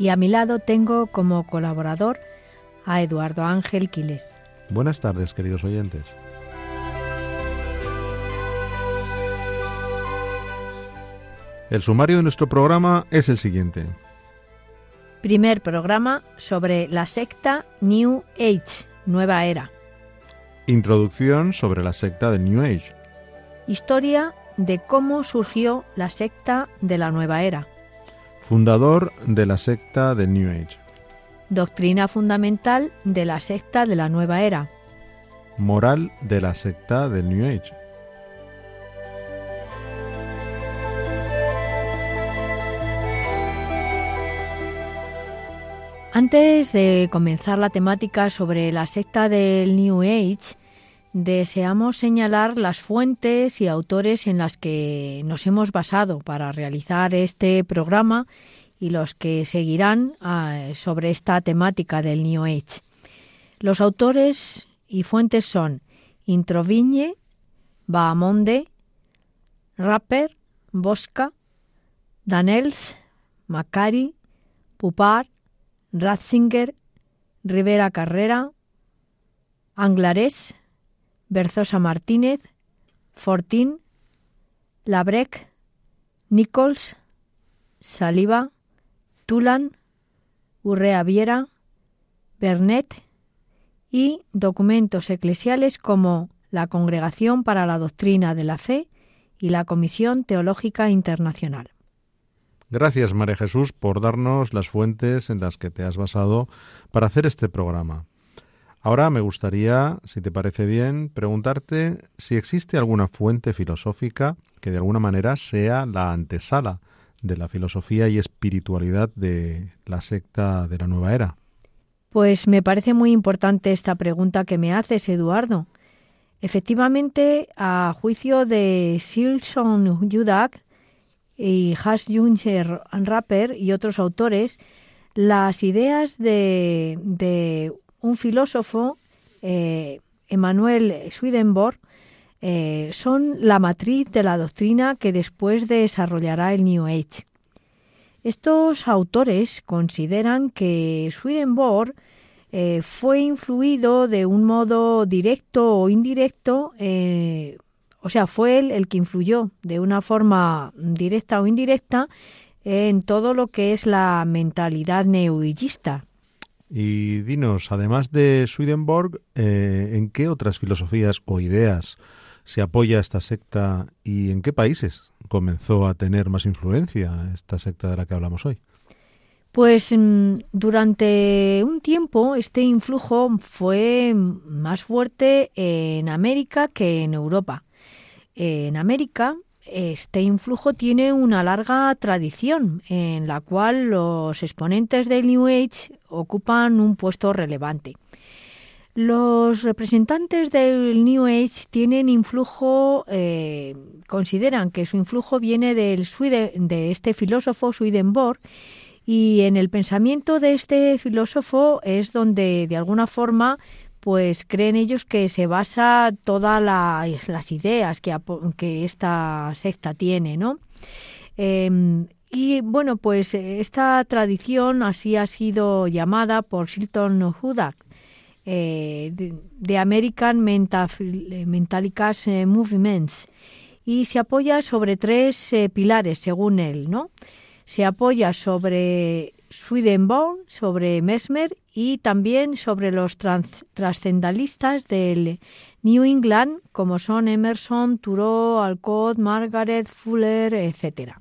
Y a mi lado tengo como colaborador a Eduardo Ángel Quiles. Buenas tardes, queridos oyentes. El sumario de nuestro programa es el siguiente. Primer programa sobre la secta New Age, Nueva Era. Introducción sobre la secta del New Age. Historia de cómo surgió la secta de la Nueva Era. Fundador de la secta del New Age. Doctrina fundamental de la secta de la Nueva Era. Moral de la secta del New Age. Antes de comenzar la temática sobre la secta del New Age, deseamos señalar las fuentes y autores en las que nos hemos basado para realizar este programa y los que seguirán ah, sobre esta temática del New Age. Los autores y fuentes son Introvigne, Bahamonde, Rapper, Bosca, Danels, Macari, Pupar, Ratzinger, Rivera Carrera, Anglarés, Berzosa Martínez, Fortín, Labrec, Nichols, Saliva, Tulan, Urrea Viera, Bernet y documentos eclesiales como la Congregación para la Doctrina de la Fe y la Comisión Teológica Internacional. Gracias, María Jesús, por darnos las fuentes en las que te has basado para hacer este programa. Ahora me gustaría, si te parece bien, preguntarte si existe alguna fuente filosófica que de alguna manera sea la antesala de la filosofía y espiritualidad de la secta de la nueva era. Pues me parece muy importante esta pregunta que me haces, Eduardo. Efectivamente, a juicio de Silson Judak, y Has Junger Rapper y otros autores las ideas de, de un filósofo, eh, Emanuel Swedenborg, eh, son la matriz de la doctrina que después desarrollará el New Age. Estos autores consideran que Swedenborg eh, fue influido de un modo directo o indirecto o sea, fue él el que influyó de una forma directa o indirecta en todo lo que es la mentalidad neoillista. Y dinos, además de Swedenborg, eh, ¿en qué otras filosofías o ideas se apoya esta secta y en qué países comenzó a tener más influencia esta secta de la que hablamos hoy? Pues mm, durante un tiempo este influjo fue más fuerte en América que en Europa. En América, este influjo tiene una larga tradición en la cual los exponentes del New Age ocupan un puesto relevante. Los representantes del New Age tienen influjo, eh, consideran que su influjo viene del de este filósofo Swedenborg y en el pensamiento de este filósofo es donde de alguna forma pues creen ellos que se basa todas las ideas que, que, esta secta tiene, ¿no? Em, y bueno, pues esta tradición así ha sido llamada por Silton Hudak, eh, de, American Mental, Mentalicas eh, Movements, y se apoya sobre tres eh, pilares, según él, ¿no? Se apoya sobre Swedenborg, sobre Mesmer y también sobre los trascendalistas del New England, como son Emerson, Thoreau, Alcott, Margaret Fuller, etc.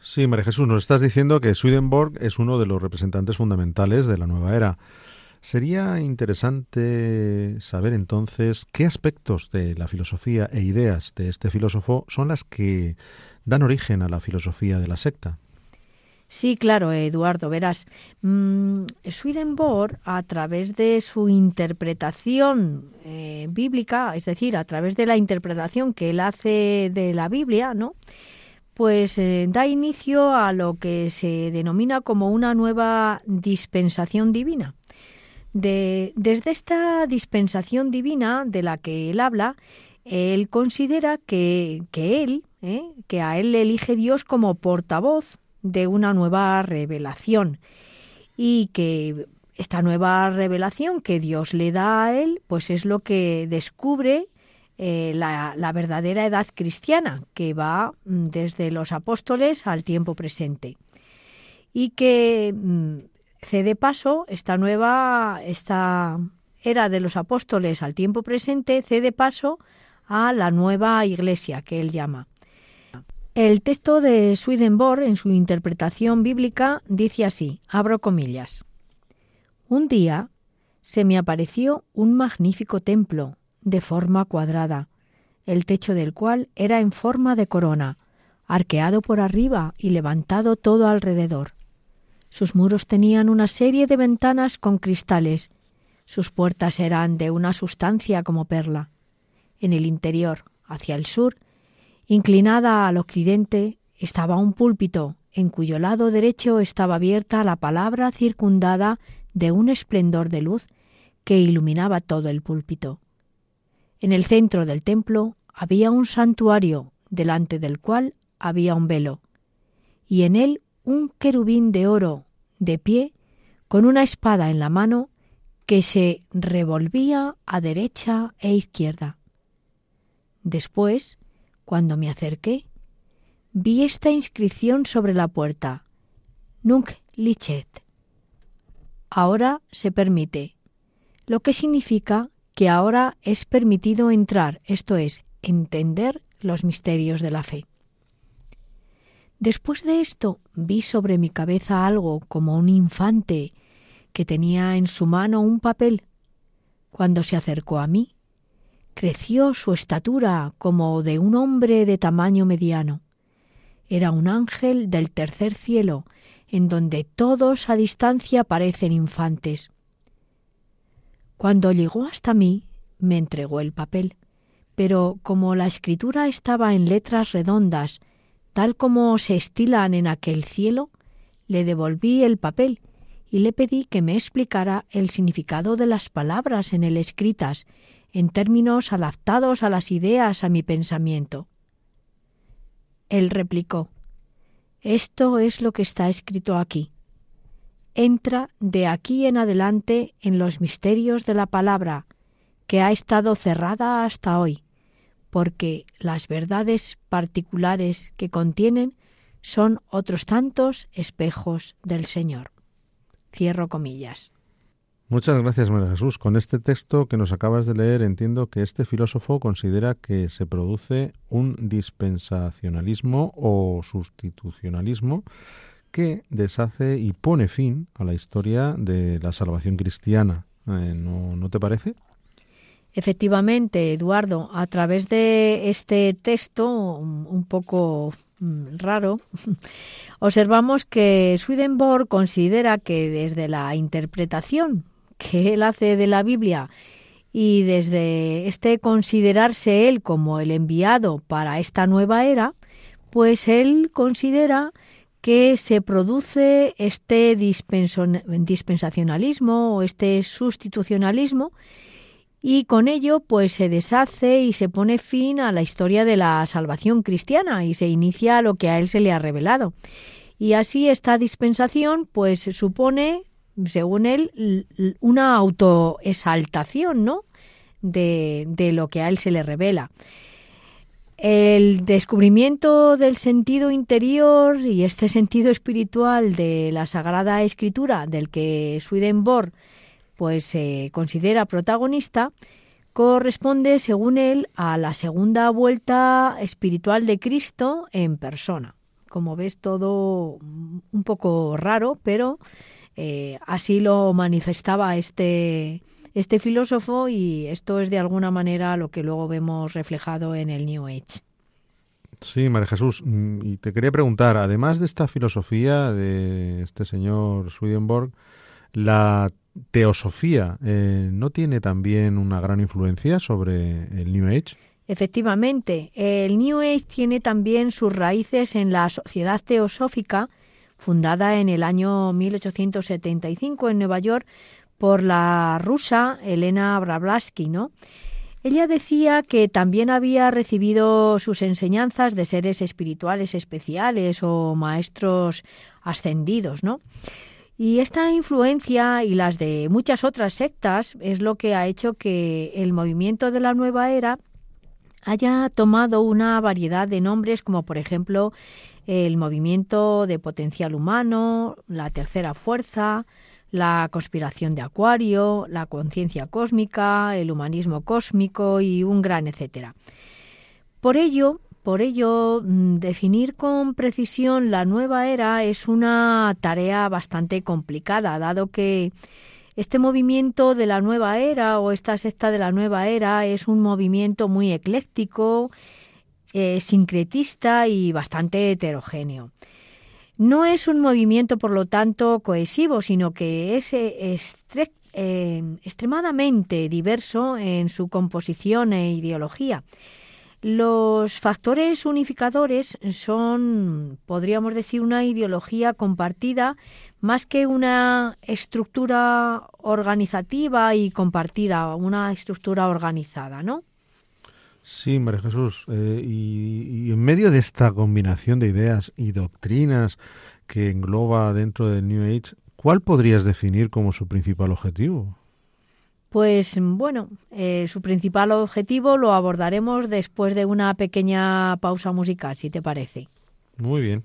Sí, María Jesús, nos estás diciendo que Swedenborg es uno de los representantes fundamentales de la nueva era. Sería interesante saber entonces qué aspectos de la filosofía e ideas de este filósofo son las que dan origen a la filosofía de la secta. Sí, claro, Eduardo, verás. Mmm, Swedenborg, a través de su interpretación eh, bíblica, es decir, a través de la interpretación que él hace de la Biblia, ¿no? Pues eh, da inicio a lo que se denomina como una nueva dispensación divina. De, desde esta dispensación divina de la que él habla, él considera que, que él, ¿eh? que a él le elige Dios como portavoz de una nueva revelación y que esta nueva revelación que Dios le da a él, pues es lo que descubre eh, la, la, verdadera edad cristiana, que va mm, desde los apóstoles al tiempo presente. Y que mm, cede paso, esta nueva, esta era de los apóstoles al tiempo presente, cede paso a la nueva iglesia que él llama. El texto de Swedenborg, en su interpretación bíblica, dice así, abro comillas. Un día se me apareció un magnífico templo, de forma cuadrada, el techo del cual era en forma de corona, arqueado por arriba y levantado todo alrededor. Sus muros tenían una serie de ventanas con cristales, sus puertas eran de una sustancia como perla. En el interior, hacia el sur, Inclinada al occidente estaba un púlpito, en cuyo lado derecho estaba abierta la palabra circundada de un esplendor de luz que iluminaba todo el púlpito. En el centro del templo había un santuario, delante del cual había un velo, y en él un querubín de oro, de pie, con una espada en la mano, que se revolvía a derecha e izquierda. Después, cuando me acerqué, vi esta inscripción sobre la puerta: Nunc licet. Ahora se permite, lo que significa que ahora es permitido entrar, esto es, entender los misterios de la fe. Después de esto vi sobre mi cabeza algo como un infante que tenía en su mano un papel. Cuando se acercó a mí, creció su estatura como de un hombre de tamaño mediano. Era un ángel del tercer cielo, en donde todos a distancia parecen infantes. Cuando llegó hasta mí, me entregó el papel, pero como la escritura estaba en letras redondas, tal como se estilan en aquel cielo, le devolví el papel y le pedí que me explicara el significado de las palabras en él escritas en términos adaptados a las ideas, a mi pensamiento. Él replicó, Esto es lo que está escrito aquí. Entra de aquí en adelante en los misterios de la palabra, que ha estado cerrada hasta hoy, porque las verdades particulares que contienen son otros tantos espejos del Señor. Cierro comillas. Muchas gracias, María Jesús. Con este texto que nos acabas de leer, entiendo que este filósofo considera que se produce un dispensacionalismo o sustitucionalismo que deshace y pone fin a la historia de la salvación cristiana. Eh, ¿no, ¿No te parece? Efectivamente, Eduardo, a través de este texto un poco mm, raro, observamos que Swedenborg considera que desde la interpretación que él hace de la Biblia y desde este considerarse él como el enviado para esta nueva era, pues él considera que se produce este dispensacionalismo o este sustitucionalismo y con ello pues se deshace y se pone fin a la historia de la salvación cristiana y se inicia lo que a él se le ha revelado. Y así esta dispensación pues supone según él, una autoexaltación, ¿no? De, de lo que a él se le revela. El descubrimiento del sentido interior y este sentido espiritual de la Sagrada Escritura, del que Swedenborg pues se considera protagonista, corresponde, según él, a la segunda vuelta espiritual de Cristo en persona. Como ves, todo un poco raro, pero eh, así lo manifestaba este, este filósofo y esto es de alguna manera lo que luego vemos reflejado en el New Age. Sí, María Jesús, mm, y te quería preguntar, además de esta filosofía de este señor Swedenborg, la teosofía eh, no tiene también una gran influencia sobre el New Age? Efectivamente, el New Age tiene también sus raíces en la Sociedad Teosófica, fundada en el año 1875 en Nueva York por la rusa Elena Blavatsky, ¿no? Ella decía que también había recibido sus enseñanzas de seres espirituales especiales o maestros ascendidos, ¿no? Y esta influencia y las de muchas otras sectas es lo que ha hecho que el movimiento de la nueva era haya tomado una variedad de nombres como por ejemplo el movimiento de potencial humano, la tercera fuerza, la conspiración de Acuario, la conciencia cósmica, el humanismo cósmico y un gran etcétera. Por ello, por ello, mm, definir con precisión la nueva era es una tarea bastante complicada, dado que este movimiento de la nueva era o esta secta de la nueva era es un movimiento muy ecléctico, eh, sincretista y bastante heterogéneo. No es un movimiento, por lo tanto, cohesivo, sino que es eh, eh, extremadamente diverso en su composición e ideología. Los factores unificadores son, podríamos decir, una ideología compartida más que una estructura organizativa y compartida, una estructura organizada, ¿no? Sí, María Jesús. Eh, y, en medio de esta combinación de ideas y doctrinas que engloba dentro del New Age, ¿cuál podrías definir como su principal objetivo? Pues bueno, eh, su principal objetivo lo abordaremos después de una pequeña pausa musical, si te parece. Muy bien.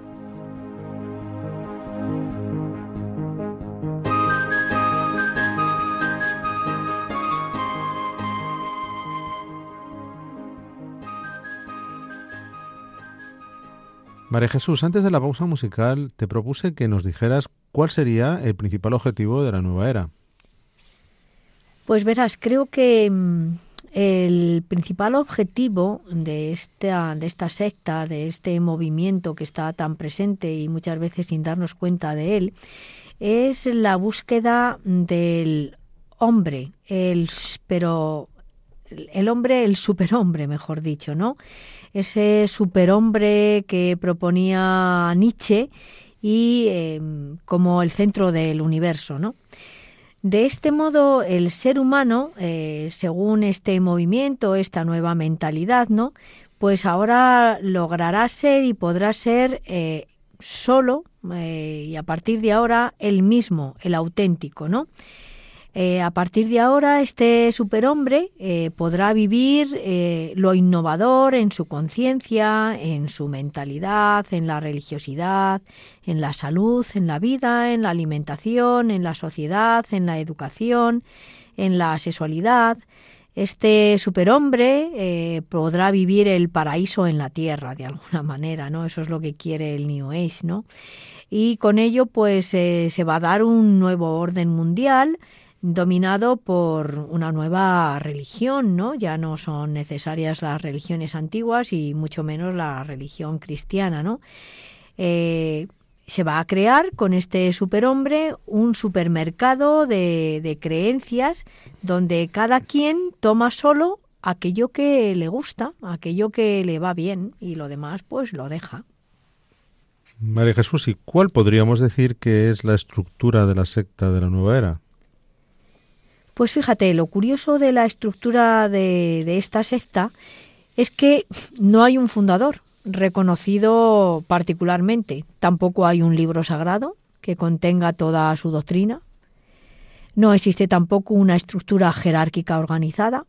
María Jesús, antes de la pausa musical te propuse que nos dijeras cuál sería el principal objetivo de la nueva era. Pues verás, creo que mm, el principal objetivo de esta, de esta secta, de este movimiento que está tan presente y muchas veces sin darnos cuenta de él, es la búsqueda del hombre, el, pero el hombre, el superhombre, mejor dicho, ¿no? Ese superhombre que proponía Nietzsche y em, como el centro del universo, ¿no? De este modo, el ser humano, eh, según este movimiento, esta nueva mentalidad, ¿no? Pues ahora logrará ser y podrá ser eh, solo eh, y a partir de ahora el mismo, el auténtico, ¿no? Eh, a partir de ahora, este superhombre eh, podrá vivir eh, lo innovador en su conciencia, en su mentalidad, en la religiosidad, en la salud, en la vida, en la alimentación, en la sociedad, en la educación, en la sexualidad. Este superhombre podrá vivir el paraíso en la tierra, de alguna manera, ¿no? Eso es lo que quiere el New Age, ¿no? Y con ello, pues, se va a dar un nuevo orden mundial dominado por una nueva religión, ¿no? Ya no son necesarias las religiones antiguas y mucho menos la religión cristiana, ¿no? Eh, se va a crear con este superhombre un supermercado de, de creencias donde cada quien toma solo aquello que le gusta, aquello que le va bien y lo demás pues lo deja. María Jesús, ¿y cuál podríamos decir que es la estructura de la secta de la nueva era? Pues fíjate, lo curioso de la estructura de, esta secta es que no hay un fundador reconocido particularmente. Tampoco hay un libro sagrado que contenga toda su doctrina. No existe tampoco una estructura jerárquica organizada.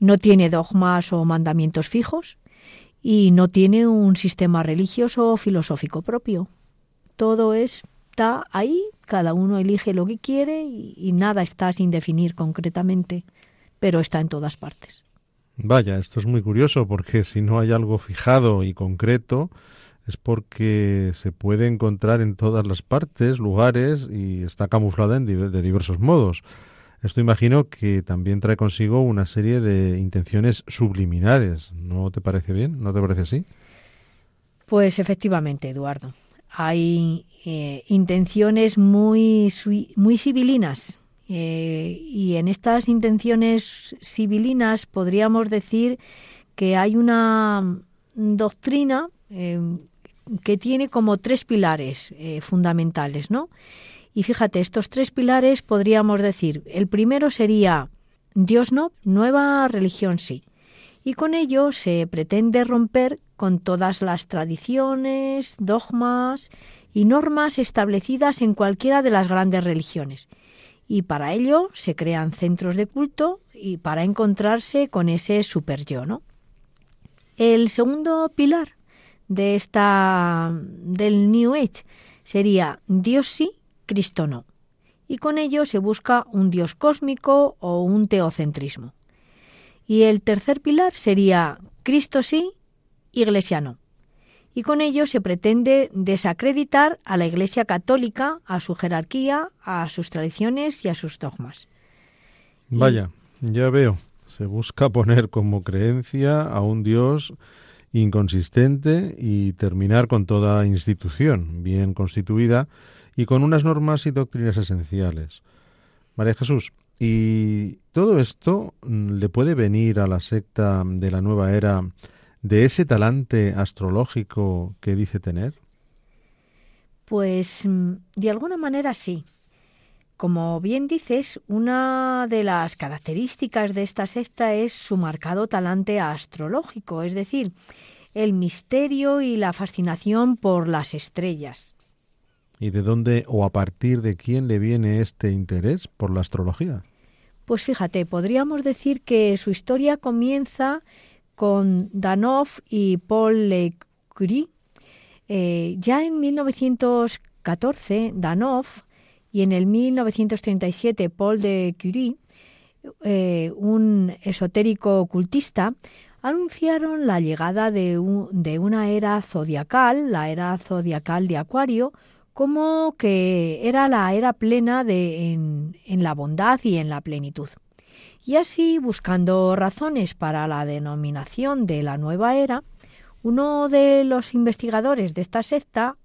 No tiene dogmas o mandamientos fijos y no tiene un sistema religioso o filosófico propio. Todo es está ahí, cada uno elige lo que quiere y, nada está sin definir concretamente, pero está en todas partes. Vaya, esto es muy curioso porque si no hay algo fijado y concreto es porque se puede encontrar en todas las partes, lugares y está camuflada en de diversos modos. Esto imagino que también trae consigo una serie de intenciones subliminares. ¿No te parece bien? ¿No te parece así? Pues efectivamente, Eduardo hay eh, intenciones muy, muy civilinas. Eh, y en estas intenciones civilinas podríamos decir que hay una doctrina eh, que tiene como tres pilares fundamentales, ¿no? Y fíjate, estos tres pilares podríamos decir, el primero sería Dios no, nueva religión sí. Y con ello se pretende romper con todas las tradiciones, dogmas y normas establecidas en cualquiera de las grandes religiones. Y para ello se crean centros de culto y para encontrarse con ese super yo, ¿no? El segundo pilar de esta del New Age sería Dios sí, Cristo no. Y con ello se busca un Dios cósmico o un teocentrismo. Y el tercer pilar sería Cristo sí, Iglesia no. Y con ello se pretende desacreditar a la Iglesia católica, a su jerarquía, a sus tradiciones y a sus dogmas. Vaya, ya veo. Se busca poner como creencia a un Dios inconsistente y terminar con toda institución bien constituida y con unas normas y doctrinas esenciales. María Jesús, ¿y todo esto le puede venir a la secta de la nueva era de ese talante astrológico que dice tener? Pues mm, de alguna manera sí. Como bien dices, una de las características de esta secta es su marcado talante astrológico, es decir, el misterio y la fascinación por las estrellas. ¿Y de dónde o a partir de quién le viene este interés por la astrología? Pues fíjate, podríamos decir que su historia comienza con Danov y Paul Le Curie. Eh, ya en 1914, Danov y en el 1937 Paul de Curie, eh, un esotérico ocultista, anunciaron la llegada de, una era zodiacal, la era zodiacal de Acuario, como que era la era plena de, en la bondad y en la plenitud. Y así, buscando razones para la denominación de la nueva era, uno de los investigadores de esta secta,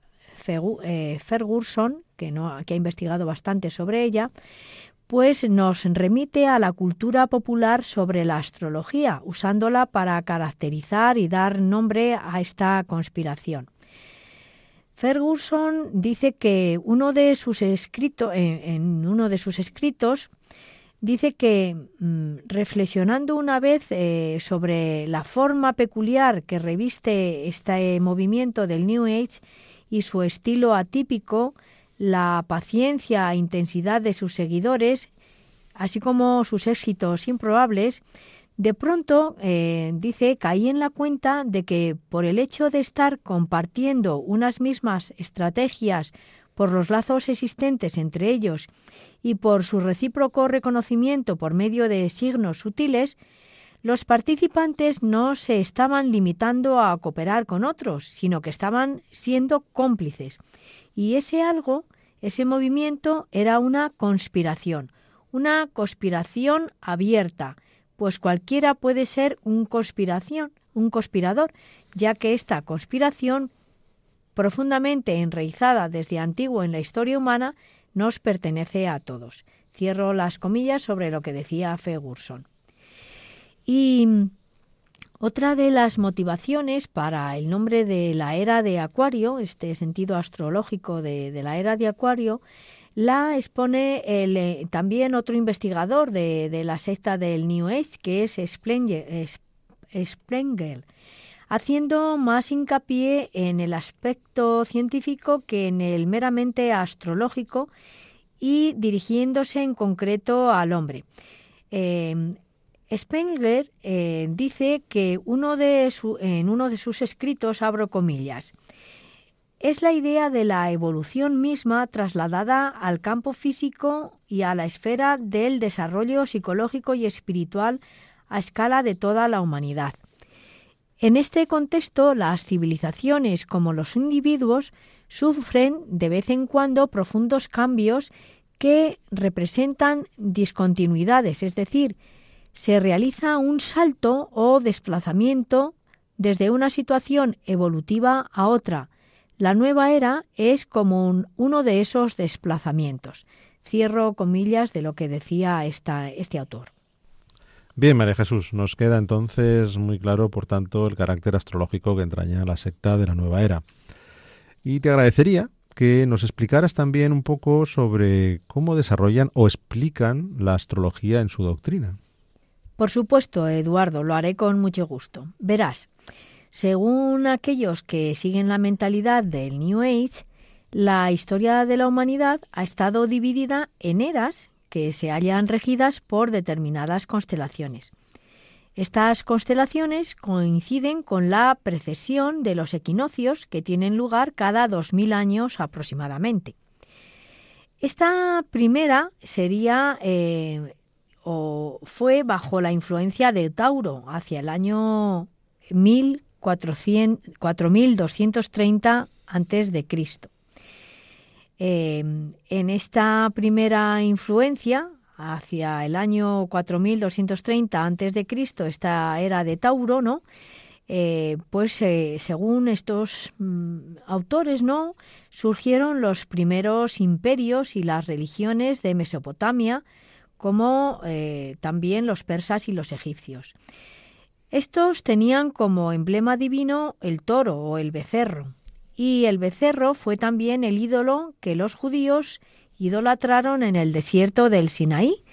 eh, Ferguson, que, ha investigado bastante sobre ella, pues nos remite a la cultura popular sobre la astrología, usándola para caracterizar y dar nombre a esta conspiración. Ferguson dice que uno de sus escritos, en uno de sus escritos dice que mm, reflexionando una vez eh, sobre la forma peculiar que reviste este movimiento del New Age y su estilo atípico, la paciencia e intensidad de sus seguidores así como sus éxitos improbables, de pronto, eh, dice, caí en la cuenta de que por el hecho de estar compartiendo unas mismas estrategias por los lazos existentes entre ellos y por su recíproco reconocimiento por medio de signos sutiles, los participantes no se estaban limitando a cooperar con otros, sino que estaban siendo cómplices. Y ese algo, ese movimiento, era una conspiración, una conspiración abierta, pues cualquiera puede ser un conspiración, un conspirador, ya que esta conspiración profundamente enraizada desde antiguo en la historia humana nos pertenece a todos. Cierro las comillas sobre lo que decía Ferguson. Y otra de las motivaciones para el nombre de la era de Acuario, este sentido astrológico de, la era de Acuario, la expone el, eh, también otro investigador de, la secta del New Age, que es Sprenger, haciendo más hincapié en el aspecto científico que en el meramente astrológico y dirigiéndose en concreto al hombre. Eh, Spengler eh, dice que uno de en uno de sus escritos, abro comillas, es la idea de la evolución misma trasladada al campo físico y a la esfera del desarrollo psicológico y espiritual a escala de toda la humanidad. En este contexto, las civilizaciones como los individuos sufren de vez en cuando profundos cambios que representan discontinuidades, es decir, se realiza un salto o desplazamiento desde una situación evolutiva a otra, la nueva era es como uno de esos desplazamientos. Cierro comillas de lo que decía este autor. Bien, María Jesús, nos queda entonces muy claro, por tanto, el carácter astrológico que entraña la secta de la nueva era. Y te agradecería que nos explicaras también un poco sobre cómo desarrollan o explican la astrología en su doctrina. Por supuesto, Eduardo, lo haré con mucho gusto. Verás, según aquellos que siguen la mentalidad del New Age, la historia de la humanidad ha estado dividida en eras que se hallan regidas por determinadas constelaciones. Estas constelaciones coinciden con la precesión de los equinoccios que tienen lugar cada 2000 años aproximadamente. Esta primera sería eh, o fue bajo la influencia de Tauro hacia el año 1000 4230 antes de Cristo. Em, en esta primera influencia, hacia el año 4230 antes de Cristo, esta era de Tauro, ¿no? Eh, pues eh, según estos mm, autores, ¿no? surgieron los primeros imperios y las religiones de Mesopotamia, como eh, también los persas y los egipcios. Estos tenían como emblema divino el toro o el becerro, y el becerro fue también el ídolo que los judíos idolatraron en el desierto del Sinaí,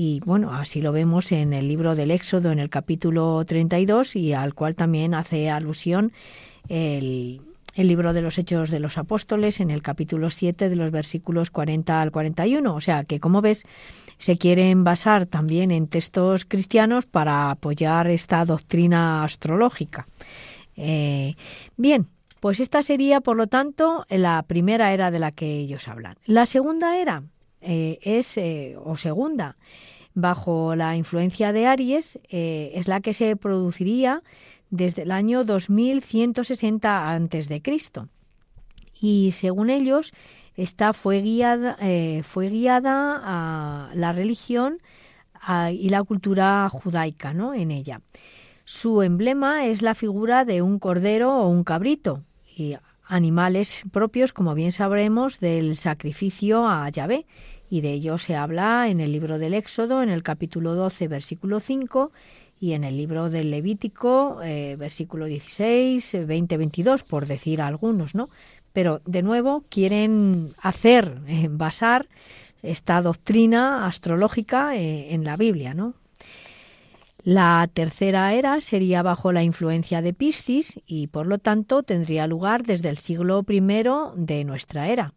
y bueno, así lo vemos en el libro del Éxodo en el capítulo 32 y al cual también hace alusión el, el libro de los Hechos de los Apóstoles en el capítulo 7 de los versículos 40 al 41. O sea que, como ves, se quieren basar también en textos cristianos para apoyar esta doctrina astrológica. Eh, bien, pues esta sería, por lo tanto, la primera era de la que ellos hablan. La segunda era eh, es, eh, o segunda, bajo la influencia de Aries, es la que se produciría desde el año 2160 a.C. Y según ellos, esta fue guiada, eh, fue guiada a la religión y la cultura judaica ¿no? en ella. Su emblema es la figura de un cordero o un cabrito, y animales propios, como bien sabremos, del sacrificio a Yahvé. Y de ello se habla en el libro del Éxodo, en el capítulo 12, versículo 5, y en el libro del Levítico, eh, versículo 16, 20, 22, por decir algunos, ¿no? pero de nuevo quieren hacer, eh, basar esta doctrina astrológica eh, en la Biblia, ¿no? La tercera era sería bajo la influencia de Piscis y por lo tanto tendría lugar desde el siglo I de nuestra era.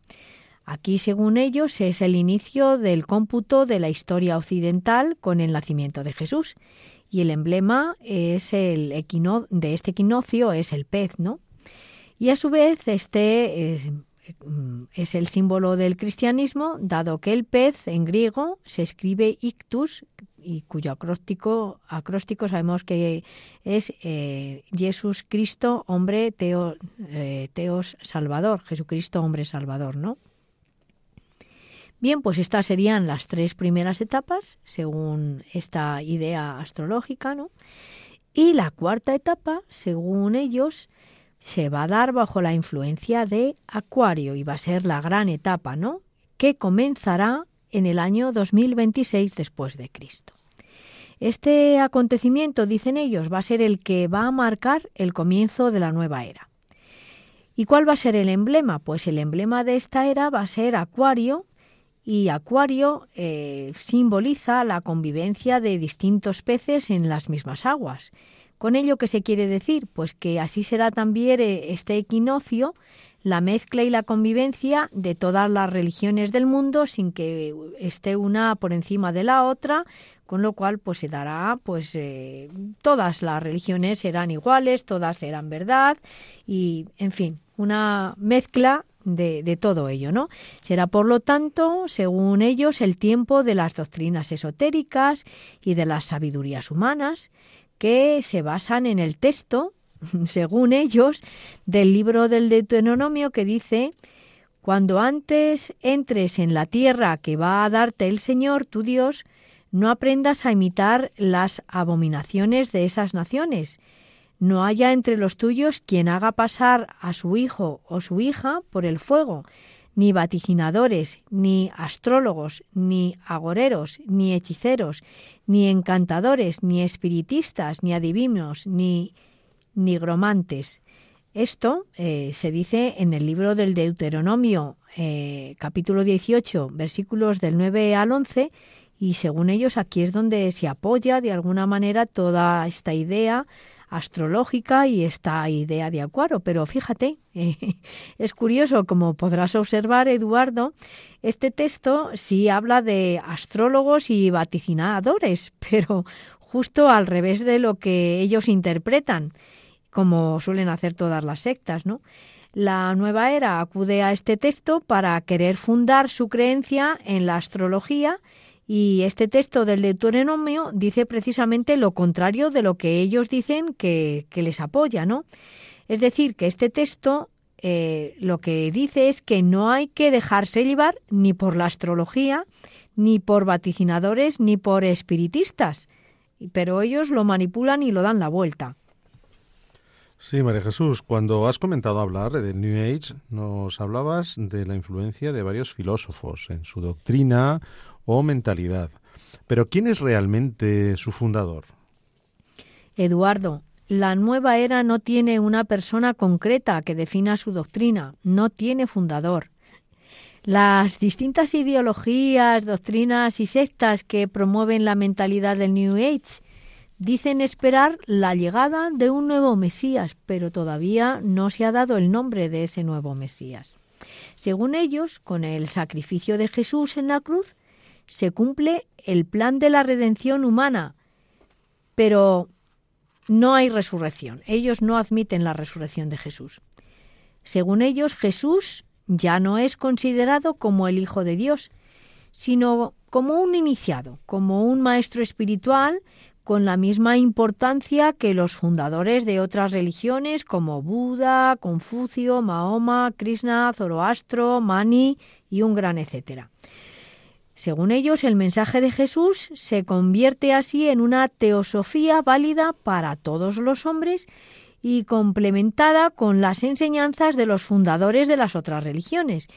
Aquí, según ellos, es el inicio del cómputo de la historia occidental con el nacimiento de Jesús. Y el emblema es el de este equinoccio es el pez, ¿no? Y a su vez este es, es el símbolo del cristianismo, dado que el pez en griego se escribe ictus, y cuyo acróstico, acróstico sabemos que es eh, Jesús Cristo, hombre teo, eh, teos salvador, Jesucristo, hombre salvador, ¿no? Bien, pues estas serían las tres primeras etapas, según esta idea astrológica, ¿no? Y la cuarta etapa, según ellos, se va a dar bajo la influencia de Acuario y va a ser la gran etapa, ¿no? Que comenzará en el año 2026 después de Cristo. Este acontecimiento, dicen ellos, va a ser el que va a marcar el comienzo de la nueva era. ¿Y cuál va a ser el emblema? Pues el emblema de esta era va a ser Acuario, y Acuario eh, simboliza la convivencia de distintos peces en las mismas aguas. ¿Con ello qué se quiere decir? Pues que así será también eh, este equinoccio la mezcla y la convivencia de todas las religiones del mundo sin que esté una por encima de la otra, con lo cual pues se dará pues eh, todas las religiones serán iguales, todas serán verdad y en fin, una mezcla de, todo ello, ¿no? Será, por lo tanto, según ellos, el tiempo de las doctrinas esotéricas y de las sabidurías humanas, que se basan en el texto, según ellos, del libro del Deuteronomio que dice cuando antes entres en la tierra que va a darte el Señor tu Dios, no aprendas a imitar las abominaciones de esas naciones, no haya entre los tuyos quien haga pasar a su hijo o su hija por el fuego, ni vaticinadores, ni astrólogos, ni agoreros, ni hechiceros, ni encantadores, ni espiritistas, ni adivinos, ni nigromantes. Esto eh, se dice en el libro del Deuteronomio, eh, capítulo 18, versículos del 9 al 11, y según ellos aquí es donde se apoya de alguna manera toda esta idea astrológica y esta idea de Acuario. Pero fíjate, es curioso, como podrás observar, Eduardo, este texto sí habla de astrólogos y vaticinadores, pero justo al revés de lo que ellos interpretan, como suelen hacer todas las sectas, ¿no? La nueva era acude a este texto para querer fundar su creencia en la astrología y este texto del Deuteronomio dice precisamente lo contrario de lo que ellos dicen que, les apoya, ¿no? Es decir, que este texto eh, lo que dice es que no hay que dejarse llevar ni por la astrología, ni por vaticinadores, ni por espiritistas, pero ellos lo manipulan y lo dan la vuelta. Sí, María Jesús, cuando has comentado hablar del New Age, nos hablabas de la influencia de varios filósofos en su doctrina o mentalidad. Pero ¿quién es realmente su fundador? Eduardo, la nueva era no tiene una persona concreta que defina su doctrina, no tiene fundador. Las distintas ideologías, doctrinas y sectas que promueven la mentalidad del New Age dicen esperar la llegada de un nuevo Mesías, pero todavía no se ha dado el nombre de ese nuevo Mesías. Según ellos, con el sacrificio de Jesús en la cruz, se cumple el plan de la redención humana, pero no hay resurrección. Ellos no admiten la resurrección de Jesús. Según ellos, Jesús ya no es considerado como el Hijo de Dios, sino como un iniciado, como un maestro espiritual con la misma importancia que los fundadores de otras religiones como Buda, Confucio, Mahoma, Krishna, Zoroastro, Mani y un gran etcétera. Según ellos, el mensaje de Jesús se convierte así en una teosofía válida para todos los hombres y complementada con las enseñanzas de los fundadores de las otras religiones.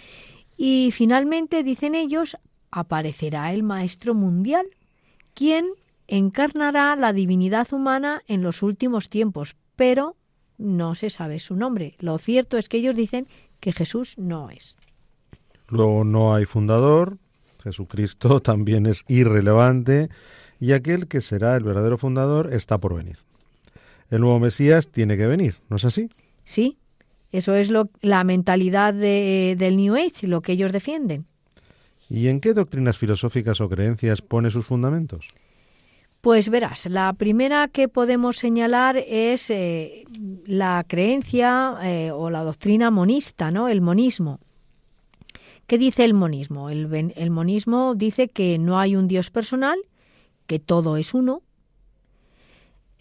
Y finalmente, dicen ellos, aparecerá el Maestro Mundial, quien encarnará la divinidad humana en los últimos tiempos, pero no se sabe su nombre. Lo cierto es que ellos dicen que Jesús no es. Luego no hay fundador, Jesucristo también es irrelevante y aquel que será el verdadero fundador está por venir. El nuevo Mesías tiene que venir, ¿no es así? Sí, Eso es lo, la mentalidad del New Age, lo que ellos defienden. ¿Y en qué doctrinas filosóficas o creencias pone sus fundamentos? Pues verás, la primera que podemos señalar es eh, la creencia eh, o la doctrina monista, ¿no? El monismo. ¿Qué dice el monismo? El, el monismo dice que no hay un Dios personal, que todo es uno.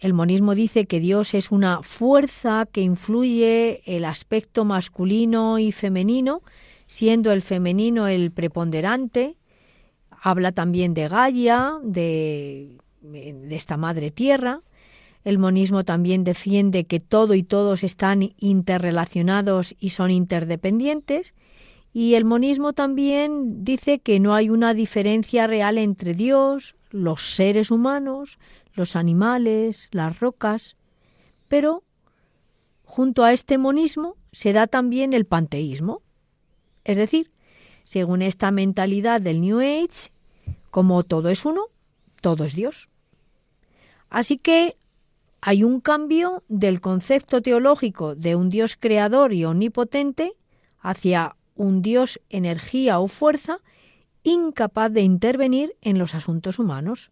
El monismo dice que Dios es una fuerza que influye el aspecto masculino y femenino, siendo el femenino el preponderante. Habla también de Gaia, de, de esta madre tierra. El monismo también defiende que todo y todos están interrelacionados y son interdependientes. Y el monismo también dice que no hay una diferencia real entre Dios, los seres humanos, los animales, las rocas. Pero junto a este monismo se da también el panteísmo, es decir, según esta mentalidad del New Age, como todo es uno, todo es Dios. Así que hay un cambio del concepto teológico de un Dios creador y omnipotente hacia un Dios energía o fuerza incapaz de intervenir en los asuntos humanos.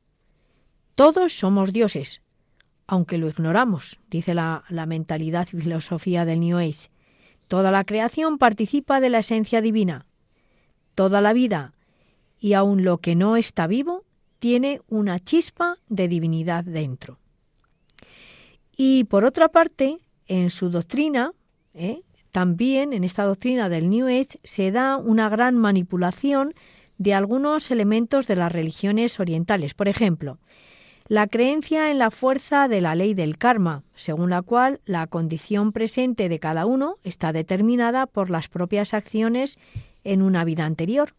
Todos somos dioses, aunque lo ignoramos, dice la, mentalidad y filosofía del New Age. Toda la creación participa de la esencia divina. Toda la vida y aun lo que no está vivo tiene una chispa de divinidad dentro. Y por otra parte, en su doctrina, ¿eh? también en esta doctrina del New Age se da una gran manipulación de algunos elementos de las religiones orientales. Por ejemplo, la creencia en la fuerza de la ley del karma, según la cual la condición presente de cada uno está determinada por las propias acciones en una vida anterior.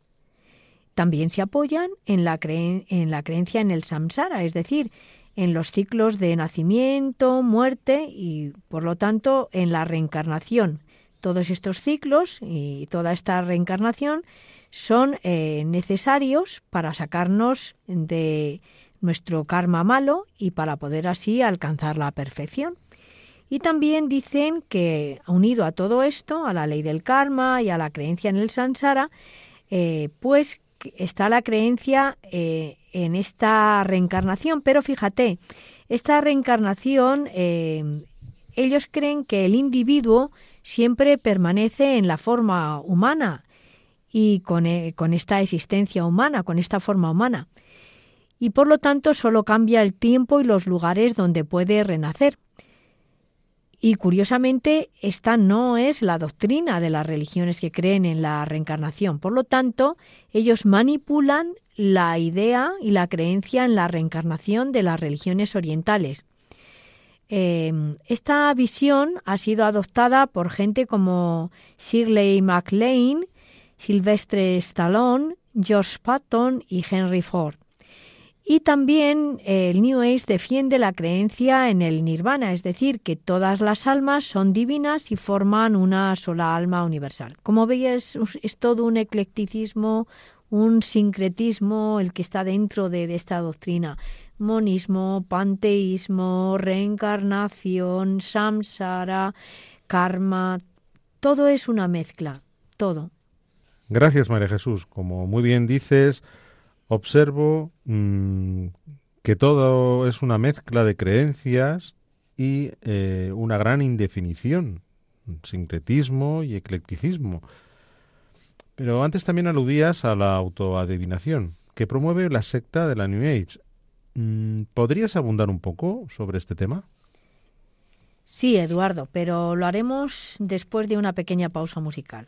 También se apoyan en la, en la creencia en el samsara, es decir, en los ciclos de nacimiento, muerte y, por lo tanto, en la reencarnación. Todos estos ciclos y toda esta reencarnación son eh, necesarios para sacarnos de nuestro karma malo y para poder así alcanzar la perfección. Y también dicen que, unido a todo esto, a la ley del karma y a la creencia en el sansara, eh, pues está la creencia eh, en esta reencarnación. Pero fíjate, esta reencarnación, eh, ellos creen que el individuo siempre permanece en la forma humana y con, con esta existencia humana, con esta forma humana y por lo tanto solo cambia el tiempo y los lugares donde puede renacer. Y curiosamente, esta no es la doctrina de las religiones que creen en la reencarnación. Por lo tanto, ellos manipulan la idea y la creencia en la reencarnación de las religiones orientales. Em, esta visión ha sido adoptada por gente como Shirley MacLaine, Sylvester Stallone, George Patton y Henry Ford. Y también eh, el New Age defiende la creencia en el nirvana, es decir, que todas las almas son divinas y forman una sola alma universal. Como veis, es, todo un eclecticismo, un sincretismo el que está dentro de, de esta doctrina. Monismo, panteísmo, reencarnación, samsara, karma, todo es una mezcla, todo. Gracias, María Jesús. Como muy bien dices, observo mm, que todo es una mezcla de creencias y eh, una gran indefinición, sincretismo y eclecticismo. Pero antes también aludías a la autoadivinación, que promueve la secta de la New Age. Mm, ¿Podrías abundar un poco sobre este tema? Sí, Eduardo, pero lo haremos después de una pequeña pausa musical.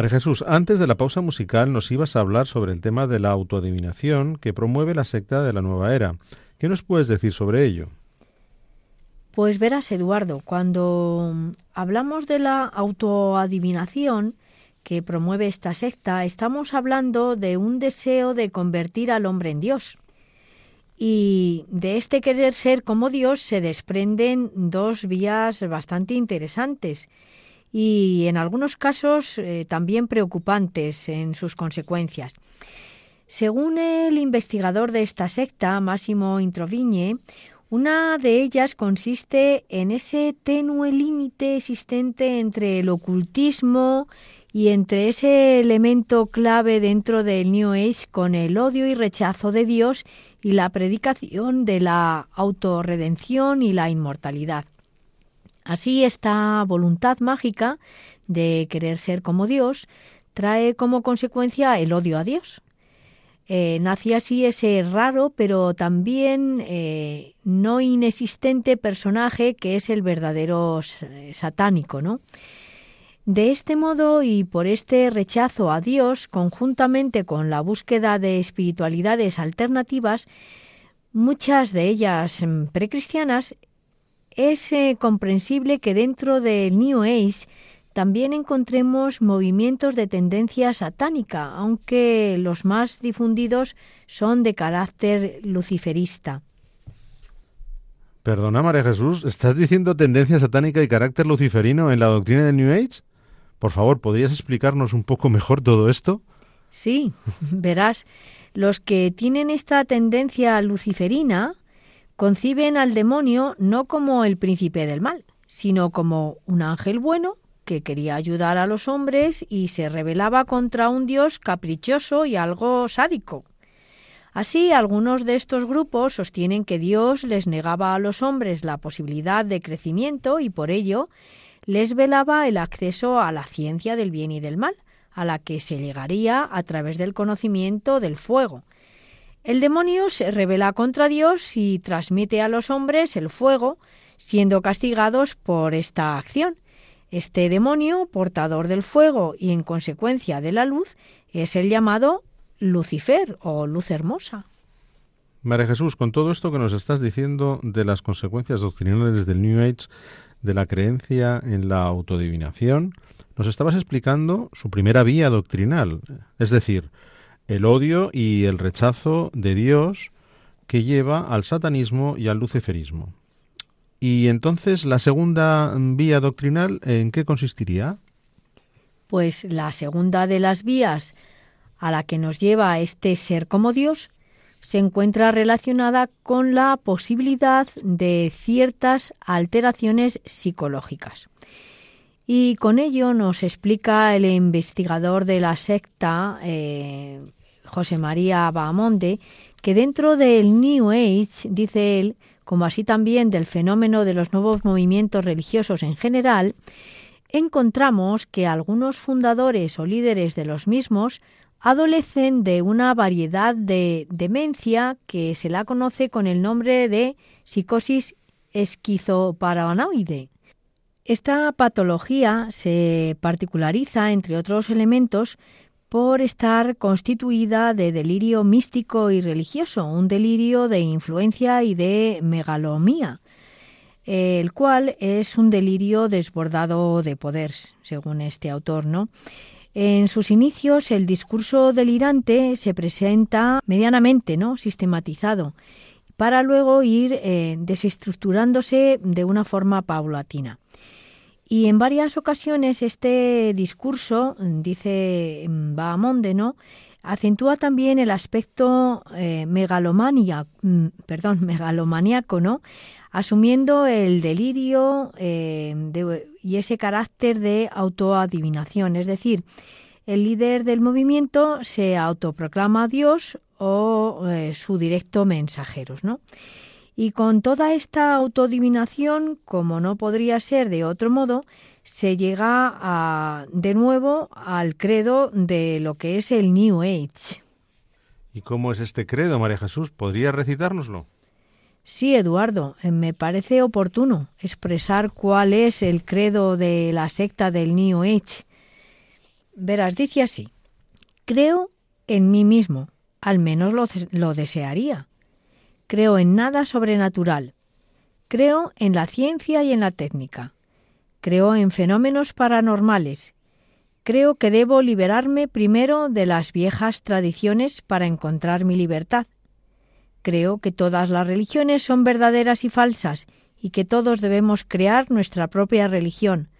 María Jesús, antes de la pausa musical nos ibas a hablar sobre el tema de la autoadivinación que promueve la secta de la nueva era. ¿Qué nos puedes decir sobre ello? Pues verás, Eduardo, cuando hablamos de la autoadivinación que promueve esta secta, estamos hablando de un deseo de convertir al hombre en Dios. Y de este querer ser como Dios se desprenden dos vías bastante interesantes y en algunos casos eh, también preocupantes en sus consecuencias. Según el investigador de esta secta, Máximo Introvigne, una de ellas consiste en ese tenue límite existente entre el ocultismo y entre ese elemento clave dentro del New Age con el odio y rechazo de Dios y la predicación de la autorredención y la inmortalidad. Así esta voluntad mágica de querer ser como Dios trae como consecuencia el odio a Dios. Eh, nace así ese raro pero también eh, no inexistente personaje que es el verdadero satánico, ¿no? De este modo y por este rechazo a Dios, conjuntamente con la búsqueda de espiritualidades alternativas, muchas de ellas mm, precristianas, es eh, comprensible que dentro del New Age también encontremos movimientos de tendencia satánica, aunque los más difundidos son de carácter luciferista. Perdona, María Jesús, ¿estás diciendo tendencia satánica y carácter luciferino en la doctrina del New Age? Por favor, ¿podrías explicarnos un poco mejor todo esto? Sí, verás, los que tienen esta tendencia luciferina conciben al demonio no como el príncipe del mal, sino como un ángel bueno que quería ayudar a los hombres y se rebelaba contra un dios caprichoso y algo sádico. Así, algunos de estos grupos sostienen que Dios les negaba a los hombres la posibilidad de crecimiento y por ello les velaba el acceso a la ciencia del bien y del mal, a la que se llegaría a través del conocimiento del fuego, el demonio se revela contra Dios y transmite a los hombres el fuego, siendo castigados por esta acción. Este demonio, portador del fuego y en consecuencia de la luz, es el llamado Lucifer o luz hermosa. María Jesús, con todo esto que nos estás diciendo de las consecuencias doctrinales del New Age, de la creencia en la autodivinación, nos estabas explicando su primera vía doctrinal, es decir, el odio y el rechazo de Dios que lleva al satanismo y al luciferismo. Y entonces, la segunda vía doctrinal, ¿en qué consistiría? Pues la segunda de las vías a la que nos lleva este ser como Dios se encuentra relacionada con la posibilidad de ciertas alteraciones psicológicas. Y con ello nos explica el investigador de la secta eh, José María Bahamonde, que dentro del New Age, dice él, como así también del fenómeno de los nuevos movimientos religiosos en general, encontramos que algunos fundadores o líderes de los mismos adolecen de una variedad de demencia que se la conoce con el nombre de psicosis esquizoparanoide. Esta patología se particulariza, entre otros elementos, por estar constituida de delirio místico y religioso, un delirio de influencia y de megalomía, el cual es un delirio desbordado de poder, según este autor, ¿no? En sus inicios, el discurso delirante se presenta medianamente, ¿no? sistematizado, para luego ir eh, desestructurándose de una forma paulatina. Y en varias ocasiones este discurso, dice Bahamonde, ¿no? acentúa también el aspecto eh, megalomania, mm, perdón, megalomaníaco, ¿no? asumiendo el delirio eh, y ese carácter de autoadivinación, es decir, el líder del movimiento se autoproclama Dios o eh, su directo mensajeros, ¿no? Y con toda esta autodivinación, como no podría ser de otro modo, se llega a, de nuevo al credo de lo que es el New Age. ¿Y cómo es este credo, María Jesús? ¿Podría recitárnoslo? Sí, Eduardo, eh, me parece oportuno expresar cuál es el credo de la secta del New Age. Verás, dice así, creo en mí mismo, al menos lo, lo desearía. Creo en nada sobrenatural. Creo en la ciencia y en la técnica. Creo en fenómenos paranormales. Creo que debo liberarme primero de las viejas tradiciones para encontrar mi libertad. Creo que todas las religiones son verdaderas y falsas y que todos debemos crear nuestra propia religión.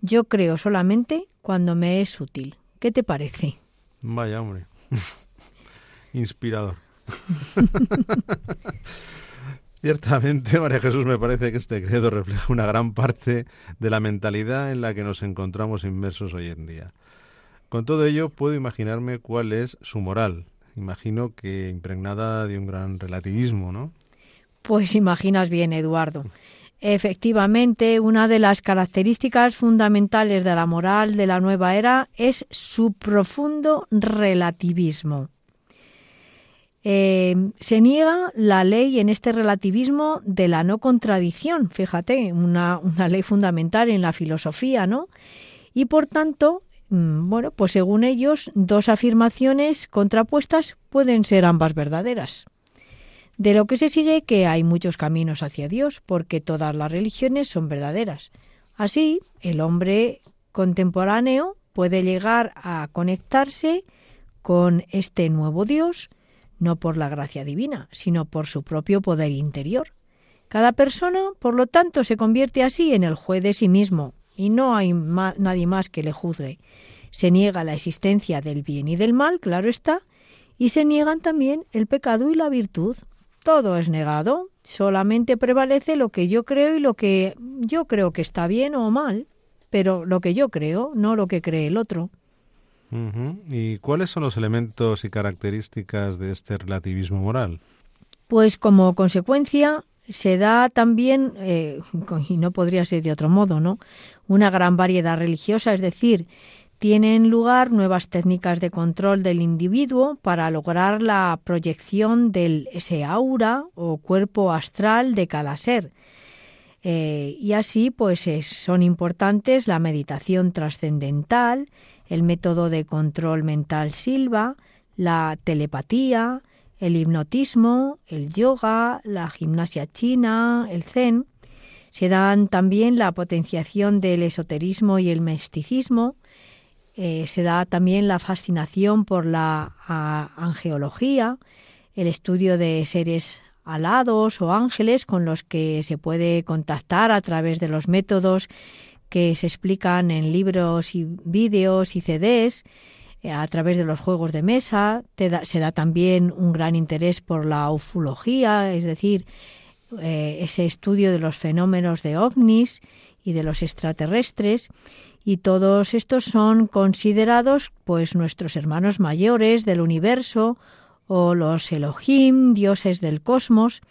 Yo creo solamente cuando me es útil. ¿Qué te parece? Vaya, hombre. Inspirador. Ciertamente, María Jesús, me parece que este credo refleja una gran parte de la mentalidad en la que nos encontramos inmersos hoy en día. Con todo ello, puedo imaginarme cuál es su moral. Imagino que impregnada de un gran relativismo, ¿no? Pues imaginas bien, Eduardo. Efectivamente, una de las características fundamentales de la moral de la nueva era es su profundo relativismo. Eh, se niega la ley en este relativismo de la no contradicción, fíjate, una, una ley fundamental en la filosofía, ¿no? Y por tanto, mm, bueno, pues según ellos, dos afirmaciones contrapuestas pueden ser ambas verdaderas. De lo que se sigue que hay muchos caminos hacia Dios, porque todas las religiones son verdaderas. Así, el hombre contemporáneo puede llegar a conectarse con este nuevo Dios, no por la gracia divina, sino por su propio poder interior. Cada persona, por lo tanto, se convierte así en el juez de sí mismo, y no hay nadie más que le juzgue. Se niega la existencia del bien y del mal, claro está, y se niegan también el pecado y la virtud. Todo es negado, solamente prevalece lo que yo creo y lo que yo creo que está bien o mal, pero lo que yo creo, no lo que cree el otro. ¿Y cuáles son los elementos y características de este relativismo moral? Pues como consecuencia se da también, eh, y no podría ser de otro modo, ¿no? Una gran variedad religiosa, es decir, tienen lugar nuevas técnicas de control del individuo para lograr la proyección de ese aura o cuerpo astral de cada ser. Eh, y así, pues son importantes la meditación trascendental, el método de control mental Silva, la telepatía, el hipnotismo, el yoga, la gimnasia china, el zen. Se dan también la potenciación del esoterismo y el misticismo. Eh, se da también la fascinación por la angeología, el estudio de seres alados o ángeles con los que se puede contactar a través de los métodos que se explican en libros y vídeos y CDs eh, a través de los juegos de mesa. se da también un gran interés por la ufología, es decir, eh, ese estudio de los fenómenos de ovnis y de los extraterrestres. Y todos estos son considerados pues nuestros hermanos mayores del universo o los Elohim, dioses del cosmos.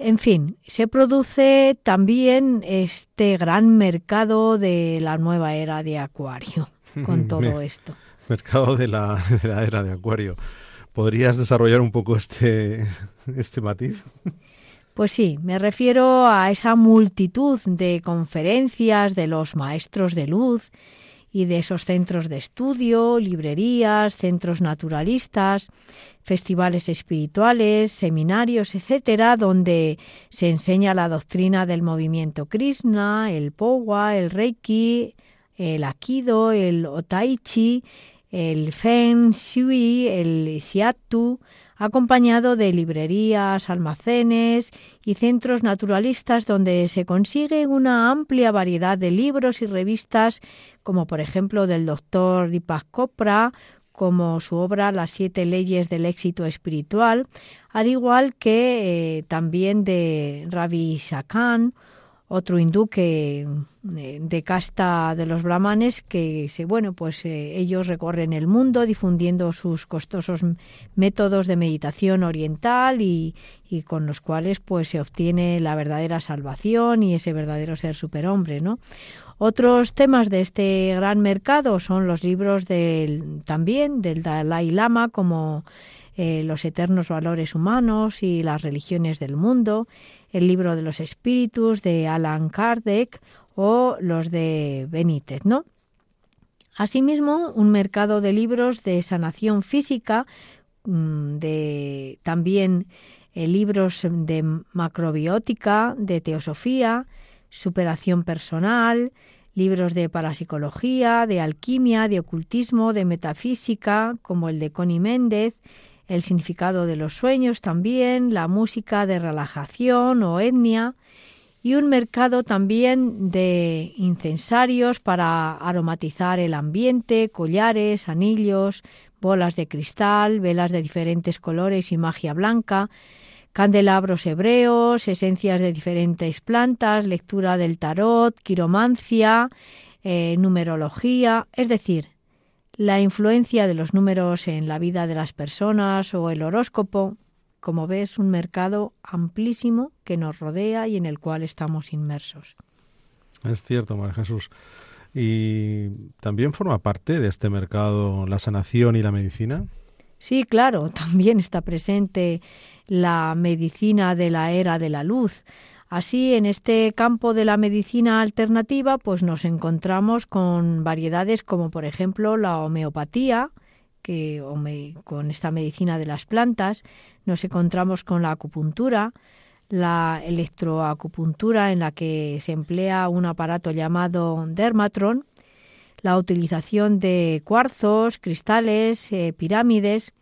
En fin, se produce también este gran mercado de la nueva era de Acuario con todo esto. Mercado de la, era de Acuario. ¿Podrías desarrollar un poco este, este matiz? Pues sí, me refiero a esa multitud de conferencias de los maestros de luz y de esos centros de estudio, librerías, centros naturalistas, festivales espirituales, seminarios, etcétera, donde se enseña la doctrina del movimiento Krishna, el Powa, el Reiki, el Akido, el Otaichi, el Feng Shui, el Shiatsu, acompañado de librerías, almacenes y centros naturalistas donde se consigue una amplia variedad de libros y revistas, como por ejemplo del doctor Deepak Chopra, como su obra Las siete leyes del éxito espiritual, al igual que eh, también de Ravi Shakan otro hindú que eh, de casta de los brahmanes que bueno pues eh, ellos recorren el mundo difundiendo sus costosos métodos de meditación oriental y, y, con los cuales pues se obtiene la verdadera salvación y ese verdadero ser superhombre no otros temas de este gran mercado son los libros del también del Dalai Lama como eh, los eternos valores humanos y las religiones del mundo el libro de los espíritus de Alan Kardec o los de Benítez, ¿no? Asimismo, un mercado de libros de sanación física, mm, de también eh, libros de macrobiótica, de teosofía, superación personal, libros de parapsicología, de alquimia, de ocultismo, de metafísica, como el de Connie Méndez, el significado de los sueños también, la música de relajación o etnia y un mercado también de incensarios para aromatizar el ambiente, collares, anillos, bolas de cristal, velas de diferentes colores y magia blanca, candelabros hebreos, esencias de diferentes plantas, lectura del tarot, quiromancia, eh, numerología, es decir, la influencia de los números en la vida de las personas o el horóscopo, como ves, un mercado amplísimo que nos rodea y en el cual estamos inmersos. Es cierto, María Jesús. ¿Y también forma parte de este mercado la sanación y la medicina? Sí, claro, también está presente la medicina de la era de la luz. Así, en este campo de la medicina alternativa, pues nos encontramos con variedades como, por ejemplo, la homeopatía, que con esta medicina de las plantas, nos encontramos con la acupuntura, la electroacupuntura en la que se emplea un aparato llamado dermatron, la utilización de cuarzos, cristales, eh, pirámides,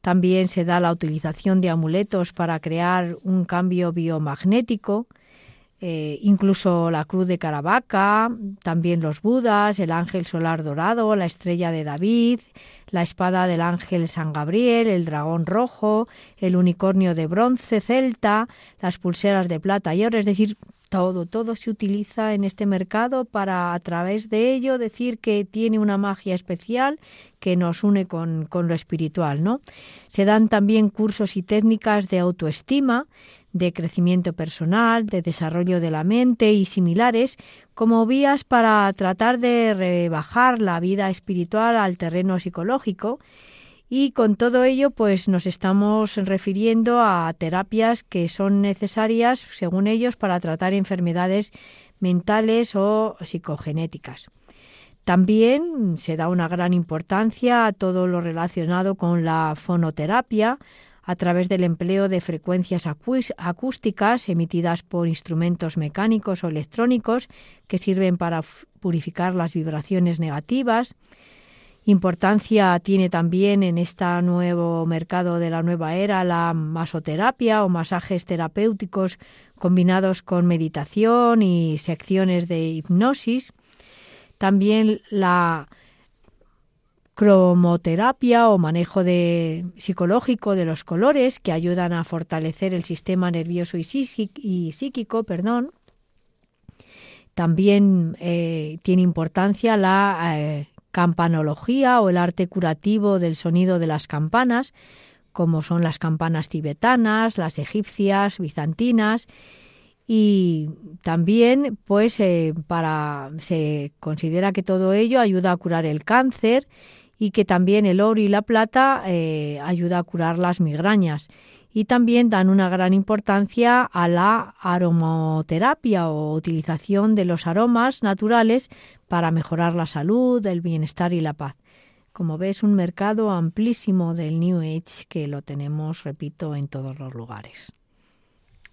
también se da la utilización de amuletos para crear un cambio biomagnético, eh, incluso la cruz de Caravaca, también los Budas, el ángel solar dorado, la estrella de David, la espada del ángel San Gabriel, el dragón rojo, el unicornio de bronce celta, las pulseras de plata y oro, es decir, todo, todo se utiliza en este mercado para a través de ello decir que tiene una magia especial que nos une con, con lo espiritual, ¿no? Se dan también cursos y técnicas de autoestima, de crecimiento personal, de desarrollo de la mente y similares, como vías para tratar de rebajar la vida espiritual al terreno psicológico y con todo ello, pues nos estamos refiriendo a terapias que son necesarias, según ellos, para tratar enfermedades mentales o psicogenéticas. También se da una gran importancia a todo lo relacionado con la fonoterapia a través del empleo de frecuencias acústicas emitidas por instrumentos mecánicos o electrónicos que sirven para purificar las vibraciones negativas, Importancia tiene también en este nuevo mercado de la nueva era la masoterapia o masajes terapéuticos combinados con meditación y secciones de hipnosis. También la cromoterapia o manejo psicológico de los colores que ayudan a fortalecer el sistema nervioso y, psíquico. Perdón. También eh, tiene importancia la eh, campanología o el arte curativo del sonido de las campanas, como son las campanas tibetanas, las egipcias, bizantinas, y también pues eh, para se considera que todo ello ayuda a curar el cáncer y que también el oro y la plata eh, ayuda a curar las migrañas y también dan una gran importancia a la aromoterapia o utilización de los aromas naturales para mejorar la salud, el bienestar y la paz. Como ves, un mercado amplísimo del New Age que lo tenemos, repito, en todos los lugares.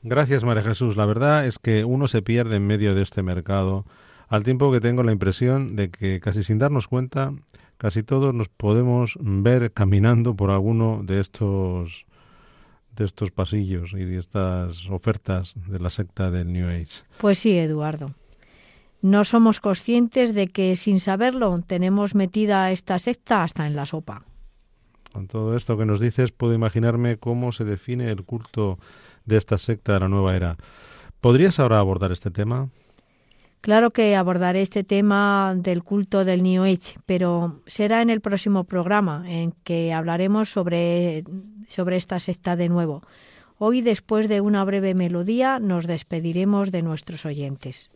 Gracias, María Jesús. La verdad es que uno se pierde en medio de este mercado, al tiempo que tengo la impresión de que casi sin darnos cuenta, casi todos nos podemos ver caminando por alguno de estos de estos pasillos y de estas ofertas de la secta del New Age. Pues sí, Eduardo. No somos conscientes de que sin saberlo tenemos metida esta secta hasta en la sopa. Con todo esto que nos dices, puedo imaginarme cómo se define el culto de esta secta de la nueva era. ¿Podrías ahora abordar este tema? Claro que abordaré este tema del culto del New Age, pero será en el próximo programa en que hablaremos sobre, sobre esta secta de nuevo. Hoy, después de una breve melodía, nos despediremos de nuestros oyentes.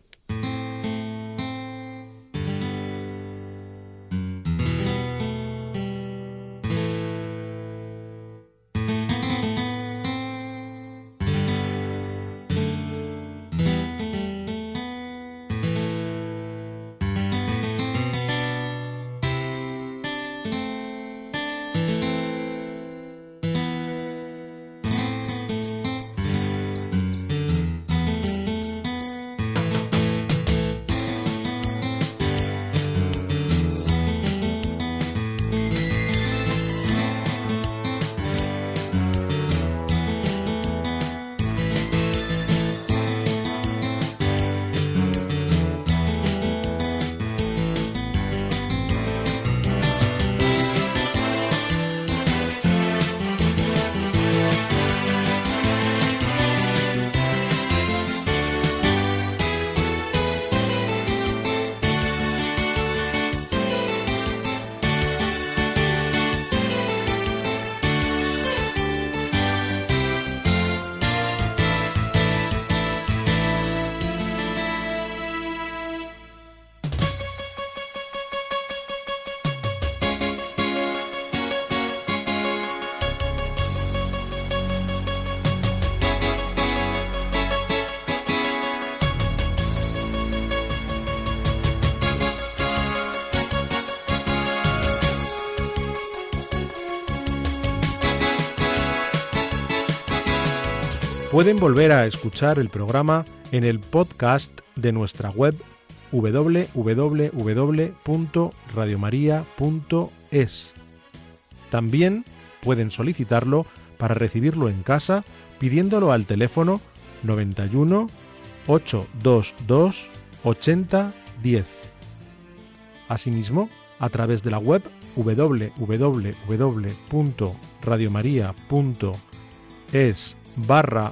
Pueden volver a escuchar el programa en el podcast de nuestra web www.radiomaria.es. También pueden solicitarlo para recibirlo en casa pidiéndolo al teléfono 91 822 8010. Asimismo, a través de la web www.radiomaria.es barra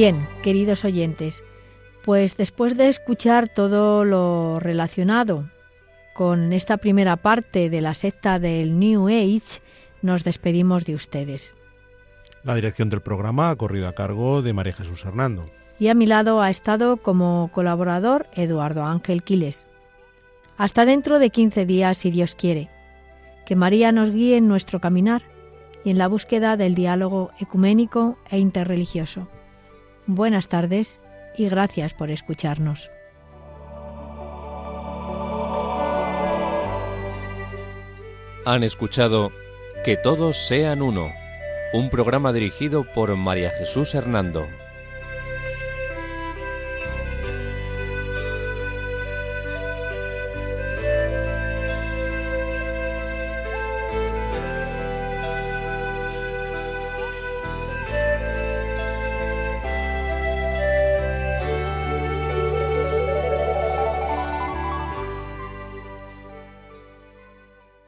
Bien, queridos oyentes, pues después de escuchar todo lo relacionado con esta primera parte de la secta del New Age, nos despedimos de ustedes. La dirección del programa ha corrido a cargo de María Jesús Hernando. Y a mi lado ha estado como colaborador Eduardo Ángel Quiles. Hasta dentro de 15 días, si Dios quiere. Que María nos guíe en nuestro caminar y en la búsqueda del diálogo ecuménico e interreligioso buenas tardes y gracias por escucharnos. Han escuchado Que todos sean uno, un programa dirigido por María Jesús Hernando.